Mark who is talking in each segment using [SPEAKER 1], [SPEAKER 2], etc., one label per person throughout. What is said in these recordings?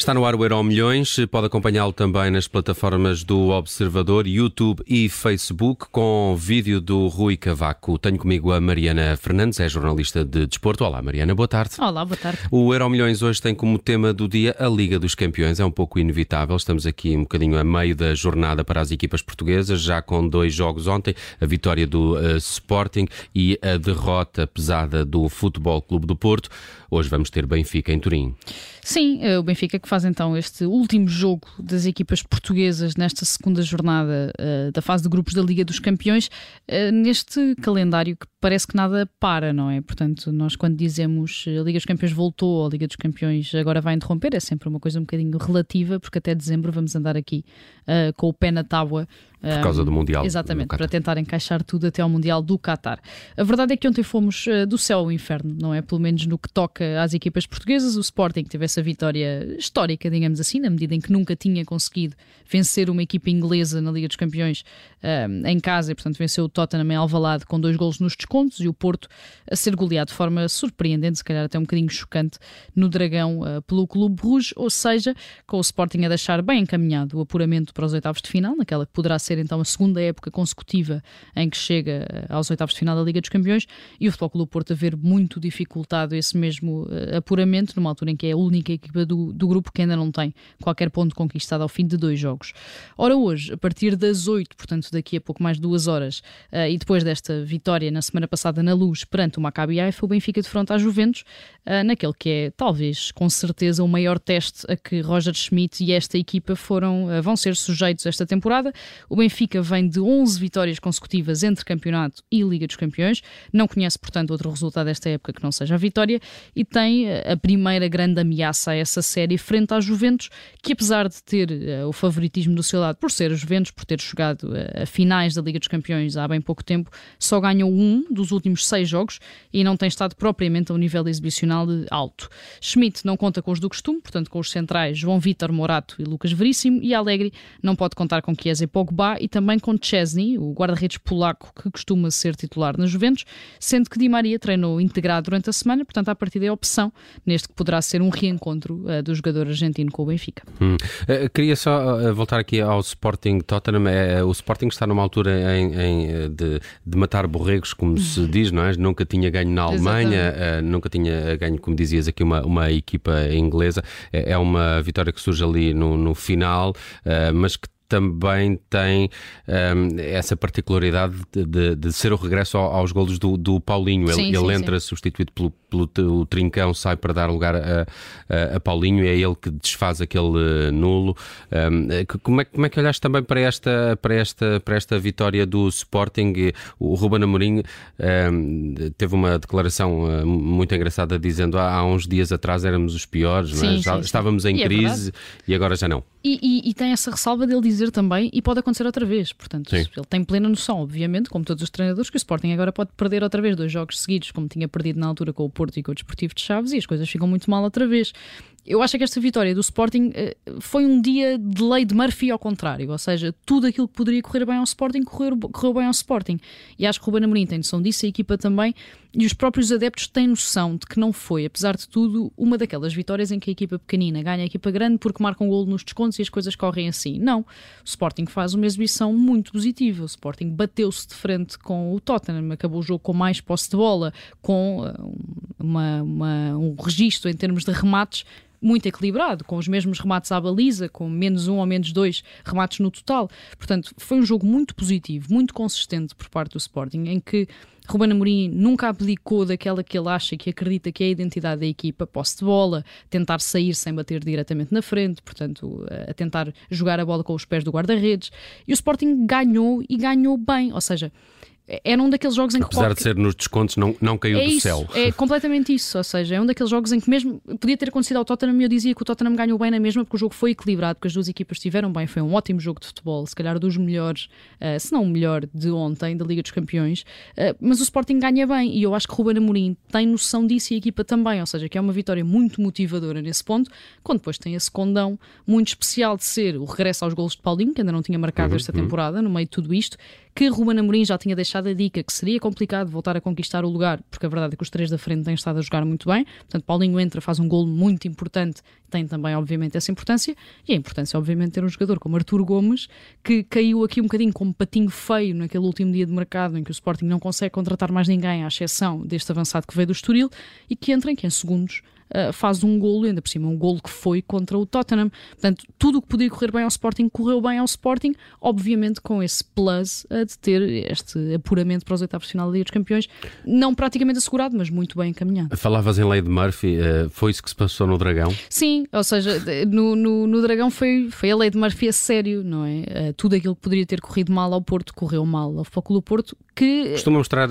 [SPEAKER 1] Está no ar o Euro Milhões, pode acompanhá-lo também nas plataformas do Observador, YouTube e Facebook, com vídeo do Rui Cavaco. Tenho comigo a Mariana Fernandes, é jornalista de desporto. Olá, Mariana, boa tarde.
[SPEAKER 2] Olá, boa tarde.
[SPEAKER 1] O Euro Milhões hoje tem como tema do dia a Liga dos Campeões. É um pouco inevitável, estamos aqui um bocadinho a meio da jornada para as equipas portuguesas, já com dois jogos ontem, a vitória do uh, Sporting e a derrota pesada do Futebol Clube do Porto. Hoje vamos ter Benfica em Turim.
[SPEAKER 2] Sim, eh, o Benfica que faz então este último jogo das equipas portuguesas nesta segunda jornada uh, da fase de grupos da Liga dos Campeões, uh, neste calendário que parece que nada para, não é? Portanto, nós quando dizemos a Liga dos Campeões voltou, a Liga dos Campeões agora vai interromper, é sempre uma coisa um bocadinho relativa, porque até dezembro vamos andar aqui uh, com o pé na tábua.
[SPEAKER 1] Por causa do Mundial.
[SPEAKER 2] Exatamente, para tentar encaixar tudo até ao Mundial do Qatar. A verdade é que ontem fomos do céu ao inferno, não é? Pelo menos no que toca às equipas portuguesas, o Sporting teve essa vitória histórica, digamos assim, na medida em que nunca tinha conseguido vencer uma equipa inglesa na Liga dos Campeões um, em casa e, portanto, venceu o Tottenham em Alvalade com dois golos nos descontos e o Porto a ser goleado de forma surpreendente, se calhar até um bocadinho chocante, no Dragão uh, pelo Clube Rouge, ou seja, com o Sporting a deixar bem encaminhado o apuramento para os oitavos de final, naquela que poderá ser então a segunda época consecutiva em que chega uh, aos oitavos de final da Liga dos Campeões e o Futebol Clube Porto a ver muito dificultado esse mesmo uh, apuramento, numa altura em que é a única equipa do, do grupo que ainda não tem qualquer ponto conquistado ao fim de dois jogos. Ora, hoje, a partir das 8, portanto, daqui a pouco mais de duas horas, uh, e depois desta vitória na semana passada na Luz perante o Maccabi Haifa, o Benfica de fronte à Juventus, naquele que é talvez com certeza o maior teste a que Roger Schmidt e esta equipa foram, vão ser sujeitos esta temporada. O Benfica vem de 11 vitórias consecutivas entre campeonato e Liga dos Campeões, não conhece, portanto, outro resultado desta época que não seja a vitória e tem a primeira grande ameaça a essa série frente à Juventus, que apesar de ter o favoritismo do seu lado por ser a Juventus, por ter jogado a finais da Liga dos Campeões há bem pouco tempo, só ganhou um dos últimos seis jogos e não tem estado propriamente a um nível exibicional alto. Schmidt não conta com os do costume, portanto com os centrais João Vitor Morato e Lucas Veríssimo, e Alegre não pode contar com Chiesa e Pogba e também com Chesney, o guarda-redes polaco que costuma ser titular na Juventus, sendo que Di Maria treinou integrado durante a semana, portanto a partida é opção neste que poderá ser um reencontro uh, do jogador argentino com o Benfica.
[SPEAKER 1] Hum. Uh, queria só uh, voltar aqui ao Sporting Tottenham. o Sporting está numa altura em, em, de, de, matar borregos, como se diz, não é? Nunca tinha ganho na Alemanha, nunca tinha ganho, como dizias aqui, uma, uma equipa inglesa. É, é uma vitória que surge ali no, no final, mas que também tem um, essa particularidade de, de, de, ser o regresso aos golos do, do Paulinho. Sim, ele, sim, ele entra sim. substituído pelo, pelo o Trincão, sai para dar lugar a, a, a, Paulinho, é ele que desfaz aquele nulo. Um, como, é, como é que olhaste também para esta, para esta, para esta vitória do Sporting? O Ruben Amorim um, teve uma declaração uh, muito engraçada dizendo ah, há uns dias atrás éramos os piores, é? já, estávamos em e é crise é e agora já não.
[SPEAKER 2] E, e, e, tem essa ressalva dele dizer também, e pode acontecer outra vez. Portanto, Sim. ele tem plena noção, obviamente, como todos os treinadores, que o Sporting agora pode perder outra vez dois jogos seguidos, como tinha perdido na altura com o Porto e com o Desportivo de Chaves, e as coisas ficam muito mal outra vez eu acho que esta vitória do Sporting eh, foi um dia de lei de Murphy ao contrário, ou seja, tudo aquilo que poderia correr bem ao Sporting correu, correu bem ao Sporting. E acho que o Ruben Amorim tem noção disso, a equipa também, e os próprios adeptos têm noção de que não foi, apesar de tudo, uma daquelas vitórias em que a equipa pequenina ganha a equipa grande porque marca um golo nos descontos e as coisas correm assim. Não. O Sporting faz uma exibição muito positiva. O Sporting bateu-se de frente com o Tottenham, acabou o jogo com mais posse de bola, com eh, uma, uma, um registro em termos de remates muito equilibrado, com os mesmos remates à baliza, com menos um ou menos dois remates no total. Portanto, foi um jogo muito positivo, muito consistente por parte do Sporting, em que Ruben Amorim nunca abdicou daquela que ele acha que acredita que é a identidade da equipa, posse de bola, tentar sair sem bater diretamente na frente, portanto, a tentar jogar a bola com os pés do guarda-redes. E o Sporting ganhou e ganhou bem, ou seja, era um daqueles jogos em
[SPEAKER 1] que. Apesar qualquer... de ser nos descontos, não, não caiu
[SPEAKER 2] é
[SPEAKER 1] do
[SPEAKER 2] isso,
[SPEAKER 1] céu.
[SPEAKER 2] É completamente isso. Ou seja, é um daqueles jogos em que mesmo podia ter acontecido ao Tottenham e eu dizia que o Tottenham ganhou bem na mesma porque o jogo foi equilibrado, porque as duas equipas estiveram bem. Foi um ótimo jogo de futebol, se calhar dos melhores, uh, se não o melhor de ontem, da Liga dos Campeões. Uh, mas o Sporting ganha bem e eu acho que o Ruben Amorim tem noção disso e a equipa também. Ou seja, que é uma vitória muito motivadora nesse ponto, quando depois tem esse condão muito especial de ser o regresso aos golos de Paulinho, que ainda não tinha marcado uhum, esta uhum. temporada, no meio de tudo isto que Ruben Amorim já tinha deixado a dica que seria complicado voltar a conquistar o lugar, porque a verdade é que os três da frente têm estado a jogar muito bem. Portanto, Paulinho entra, faz um gol muito importante, tem também, obviamente, essa importância. E a importância, obviamente, ter um jogador como Artur Gomes, que caiu aqui um bocadinho como patinho feio naquele último dia de mercado em que o Sporting não consegue contratar mais ninguém, à exceção deste avançado que veio do Estoril, e que entra em que em segundos uh, faz um golo, ainda por cima um golo que foi contra o Tottenham. Portanto, tudo o que podia correr bem ao Sporting correu bem ao Sporting, obviamente com esse plus uh, de ter este apuramento para os oitavos de final da Liga dos Campeões, não praticamente assegurado, mas muito bem encaminhado.
[SPEAKER 1] Falavas em lei de Murphy, uh, foi isso que se passou no Dragão?
[SPEAKER 2] Sim, ou seja, no, no, no Dragão foi, foi a lei de Murphy a sério, não é? tudo aquilo que poderia ter corrido mal ao Porto correu mal ao Futebol Porto, que...
[SPEAKER 1] Costuma mostrar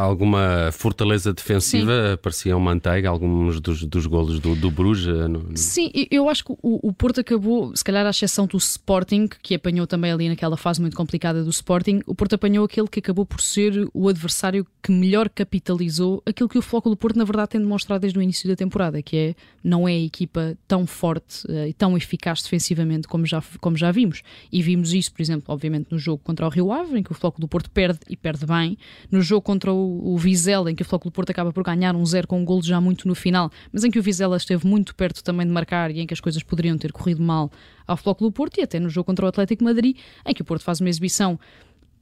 [SPEAKER 1] alguma fortaleza defensiva, Sim. parecia um manteiga, algum alguns dos, dos golos do, do Bruges. No,
[SPEAKER 2] no... Sim, eu acho que o, o, Porto acabou, se calhar à exceção do Sporting, que apanhou também ali naquela fase muito complicada do Sporting, o Porto apanhou aquele que acabou por ser o adversário que melhor capitalizou aquilo que o Flóculo Porto na verdade tem demonstrado desde o início da temporada, que é não é a equipa tão forte uh, e tão eficaz defensivamente como já, como já vimos. E vimos isso, por exemplo, obviamente no jogo contra o Rio Ave, em que o Flóculo Porto perde e perde bem, no jogo contra o, o Vizela, em que o Flóculo Porto acaba por ganhar um zero com um golo já muito no final final, mas em que o Vizela esteve muito perto também de marcar e em que as coisas poderiam ter corrido mal ao Futebol do Porto e até no jogo contra o Atlético Madrid, em que o Porto faz uma exibição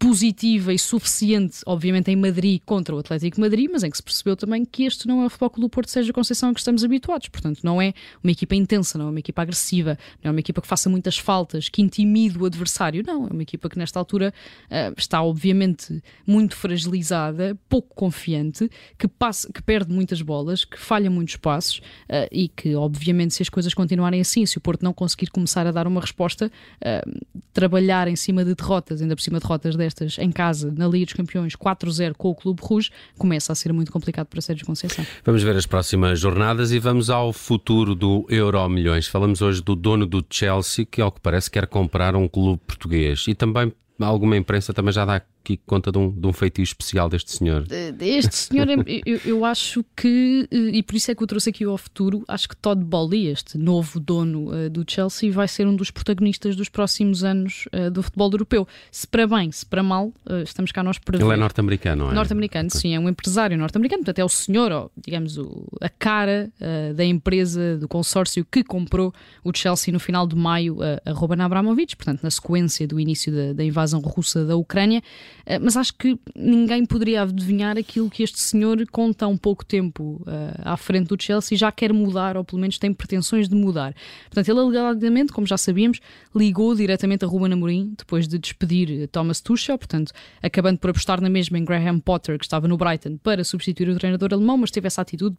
[SPEAKER 2] positiva e suficiente, obviamente, em Madrid contra o Atlético de Madrid, mas em que se percebeu também que este não é o Clube do Porto Seja Conceição a que estamos habituados. Portanto, não é uma equipa intensa, não é uma equipa agressiva, não é uma equipa que faça muitas faltas, que intimide o adversário. Não, é uma equipa que nesta altura uh, está, obviamente, muito fragilizada, pouco confiante, que, passa, que perde muitas bolas, que falha muitos passos uh, e que, obviamente, se as coisas continuarem assim, se o Porto não conseguir começar a dar uma resposta, uh, trabalhar em cima de derrotas, ainda por cima de derrotas destas em casa, na Liga dos Campeões, 4-0 com o Clube Rouge, começa a ser muito complicado para Sérgio Conceição.
[SPEAKER 1] Vamos ver as próximas jornadas e vamos ao futuro do Euro Milhões. Falamos hoje do dono do Chelsea, que ao que parece quer comprar um clube português e também alguma imprensa também já dá aqui conta de um, de um feitio especial deste senhor?
[SPEAKER 2] Este senhor, eu, eu, acho que, eh, e por isso é que eu trouxe aqui ao futuro, acho que Todd Bowley, este novo dono uh, do Chelsea, vai ser um dos protagonistas dos próximos anos uh, do futebol europeu. Se para bem, se para mal, uh, estamos cá nós para ver.
[SPEAKER 1] Ele é norte-americano, não é?
[SPEAKER 2] Norte-americano, okay. sim, é um empresário norte-americano, portanto é o senhor, ou, digamos, o, a cara da empresa, do consórcio que comprou o Chelsea no final de maio a, a Roman Abramovich, portanto na sequência do início da, da invasão russa da Ucrânia. Eh, mas acho que ninguém poderia adivinhar aquilo que este senhor, com tão pouco tempo uh, à frente do Chelsea, já quer mudar, ou pelo menos tem pretensões de mudar. Portanto, ele alegadamente, como já sabíamos, ligou diretamente a Ruben Amorim depois de despedir Thomas Tuchel, portanto, acabando por apostar na mesma em Graham Potter, que estava no Brighton, para substituir o treinador alemão, mas teve essa atitude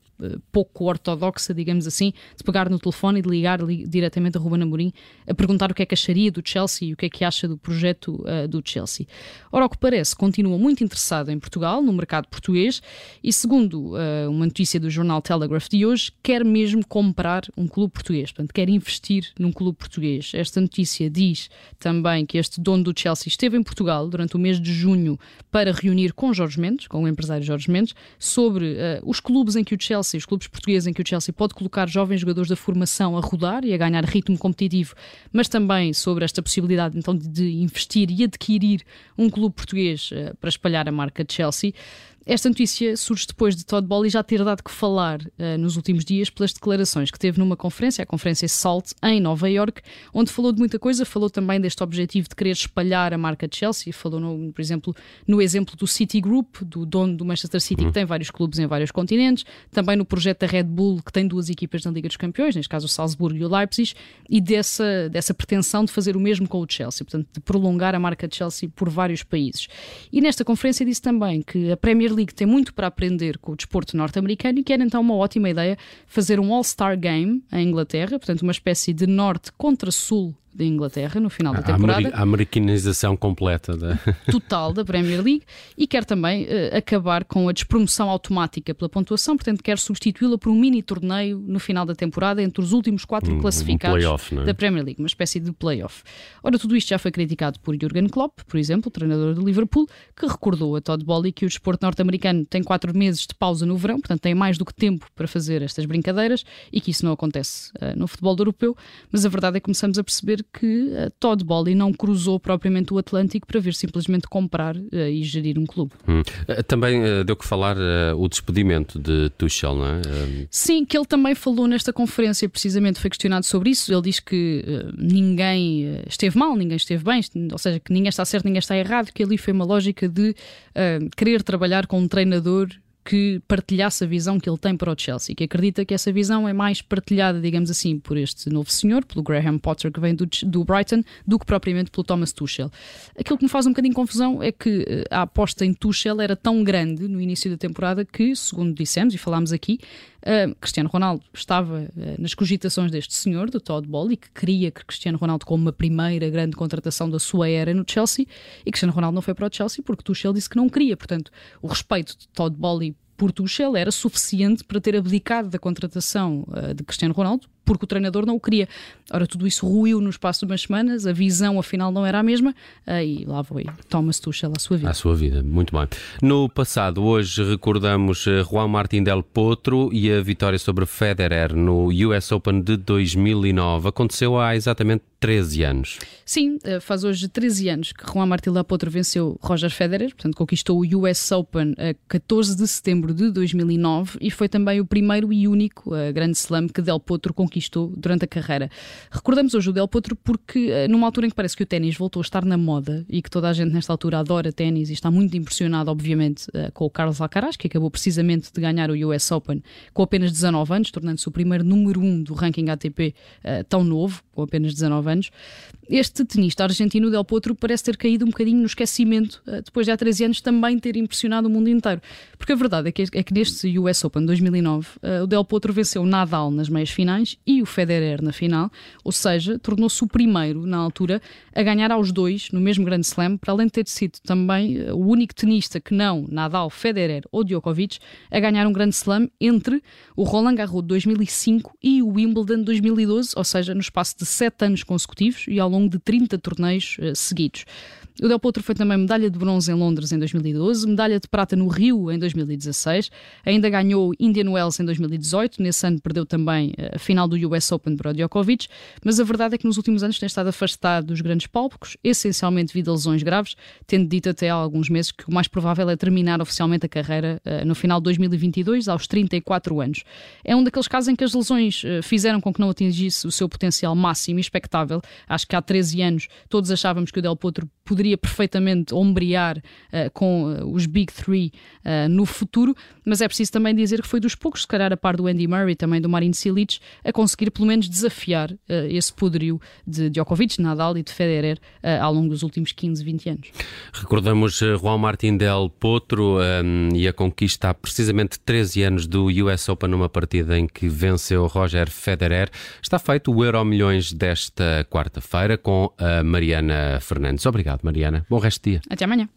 [SPEAKER 2] pouco ortodoxa, digamos assim, de pegar no telefone e de ligar li diretamente a Ruben Amorim a perguntar o que é que acharia do Chelsea e o que é que acha do projeto uh, do Chelsea. Ora, o que parece, continua muito interessado em Portugal, no mercado português, e segundo uh, uma notícia do jornal Telegraph de hoje, quer mesmo comprar um clube português, portanto, quer investir num clube português. Esta notícia diz também que este dono do Chelsea esteve em Portugal durante o mês de junho para reunir com Jorge Mendes, com o empresário Jorge Mendes, sobre uh, os clubes em que o Chelsea, os clubes portugueses em que o Chelsea pode colocar jovens jogadores da formação a rodar e a ganhar ritmo competitivo, mas também sobre esta possibilidade então de investir e adquirir um clube português uh, para espalhar a marca Chelsea. Esta notícia surge depois de Todd Bowley já ter dado que falar uh, nos últimos dias pelas declarações que teve numa conferência, a conferência SALT, em Nova York, onde falou de muita coisa, falou também deste objetivo de querer espalhar a marca Chelsea, falou, no, por exemplo, no exemplo do City Group, do dono do Manchester City, que uhum. tem vários clubes em vários continentes, também no projeto da Red Bull, que tem duas equipas na Liga dos Campeões, neste caso o Salzburgo e o Leipzig, e dessa, dessa pretensão de fazer o mesmo com o Chelsea, portanto, de prolongar a marca Chelsea por vários países. E nesta conferência disse também que a Premier Premier League tem muito para aprender com o desporto norte-americano e que era então uma ótima ideia fazer um All-Star Game em Inglaterra, portanto, uma espécie de norte contra sul da Inglaterra no final da temporada.
[SPEAKER 1] A americanização completa da...
[SPEAKER 2] total da Premier League e quer também uh, acabar com a despromoção automática pela pontuação, portanto quer substituí-la por um mini torneio no final da temporada entre os últimos quatro um, classificados
[SPEAKER 1] um
[SPEAKER 2] é? da Premier League, uma espécie de playoff. Ora, tudo isto já foi criticado por Jurgen Klopp, por exemplo, o treinador do Liverpool, que recordou a Todd Bowley que o desporto norte-americano tem quatro meses de pausa no verão, portanto tem mais do que tempo para fazer estas brincadeiras e que isso não acontece uh, no futebol europeu, mas a verdade é que começamos a perceber dizer que uh, Todd Bowley não cruzou propriamente o Atlântico para vir simplesmente comprar uh, e gerir um clube.
[SPEAKER 1] Hum. Também deu que falar o despedimento de Tuchel, não é?
[SPEAKER 2] Sim, que ele também falou nesta conferência, precisamente foi questionado sobre isso. Ele diz que ninguém esteve mal, ninguém esteve bem, ou seja, que ninguém está certo, ninguém está errado, que ali foi uma lógica de querer trabalhar com um treinador que partilhasse a visão que ele tem para o Chelsea, que acredita que essa visão é mais partilhada, digamos assim, por este novo senhor, pelo Graham Potter que vem do, do Brighton, do que propriamente pelo Thomas Tuchel. Aquilo que me faz um bocadinho confusão é que eh, a aposta em Tuchel era tão grande no início da temporada que, segundo dissemos e falámos aqui, Uh, Cristiano Ronaldo estava uh, nas cogitações deste senhor, do Todd Bowley, que queria que Cristiano Ronaldo como uma primeira grande contratação da sua era no Chelsea, e Cristiano Ronaldo não foi para o Chelsea porque Tuchel disse que não queria. Portanto, o respeito de Todd Bowley por Tuchel era suficiente para ter abdicado da contratação uh, de Cristiano Ronaldo, porque o treinador não o queria. Ora, tudo isso ruiu no espaço de umas semanas, a visão afinal não era a mesma, uh, e lá foi Thomas Tuchel à sua vida.
[SPEAKER 1] À sua vida, muito bem. No passado, hoje recordamos eh, Juan Martín del Potro e a vitória sobre Federer no US Open de 2009. Aconteceu há exatamente 13 anos.
[SPEAKER 2] Sim, faz hoje 13 anos que Juan Martín del Potro venceu Roger Federer, portanto conquistou o US Open a 14 de setembro de 2009 e foi também o primeiro e único grande slam que Del Potro conquistou durante a carreira. Recordamos hoje o Del Potro porque, uh, numa altura em que parece que o ténis voltou a estar na moda e que toda a gente nesta altura adora ténis e está muito impressionado, obviamente, uh, com o Carlos Alcaraz, que acabou precisamente de ganhar o US Open com apenas 19 anos, tornando-se o primeiro número 1 do ranking ATP tão novo, com apenas 19 anos. Este tenista argentino Del Potro parece ter caído um bocadinho no esquecimento depois de há 13 anos também ter impressionado o mundo inteiro. Porque a verdade é que é que neste US Open 2009 uh, o Del Potro venceu Nadal nas meias finais e o Federer na final, ou seja, tornou-se o primeiro na altura a ganhar aos dois no mesmo Grand Slam, para além de ter sido também uh, o único tenista que não Nadal, Federer ou Djokovic a ganhar um Grand Slam entre o Roland Garros de 2005 e o Wimbledon de 2012, ou seja, no espaço de sete anos consecutivos e ao longo de 30 torneios uh, seguidos. O Del Potro foi também medalha de bronze em Londres em 2012, medalha de prata no Rio em 2016, ainda ganhou Indian Wells em 2018, nesse ano perdeu também eh, a final do US Open para o Djokovic, mas a verdade é que nos últimos anos tem estado afastado dos grandes palcos, essencialmente devido a lesões graves, tendo dito até há alguns meses que o mais provável é terminar oficialmente a carreira uh, no final de 2022, aos 34 anos. É um daqueles casos em que as lesões uh, fizeram com que não atingisse o seu potencial máximo e expectável. Acho que há 13 anos todos achávamos que o Del Potro poderia perfeitamente ombrear uh, com uh, os Big Three uh, no futuro, mas é preciso também dizer que foi dos poucos, se calhar a par do Andy Murray, também do Marin Cilic, a conseguir pelo menos desafiar esse poderio de Djokovic, Nadal e de Federer ao longo dos últimos 15, 20 anos.
[SPEAKER 1] Recordamos Juan Martín del Potro um, e a conquista há precisamente 13 anos do US Open numa partida em que venceu Roger Federer. Está feito o Euro Milhões desta quarta-feira com a Mariana Fernandes. Obrigado. Mariana. Bom resto de dia.
[SPEAKER 2] Até amanhã.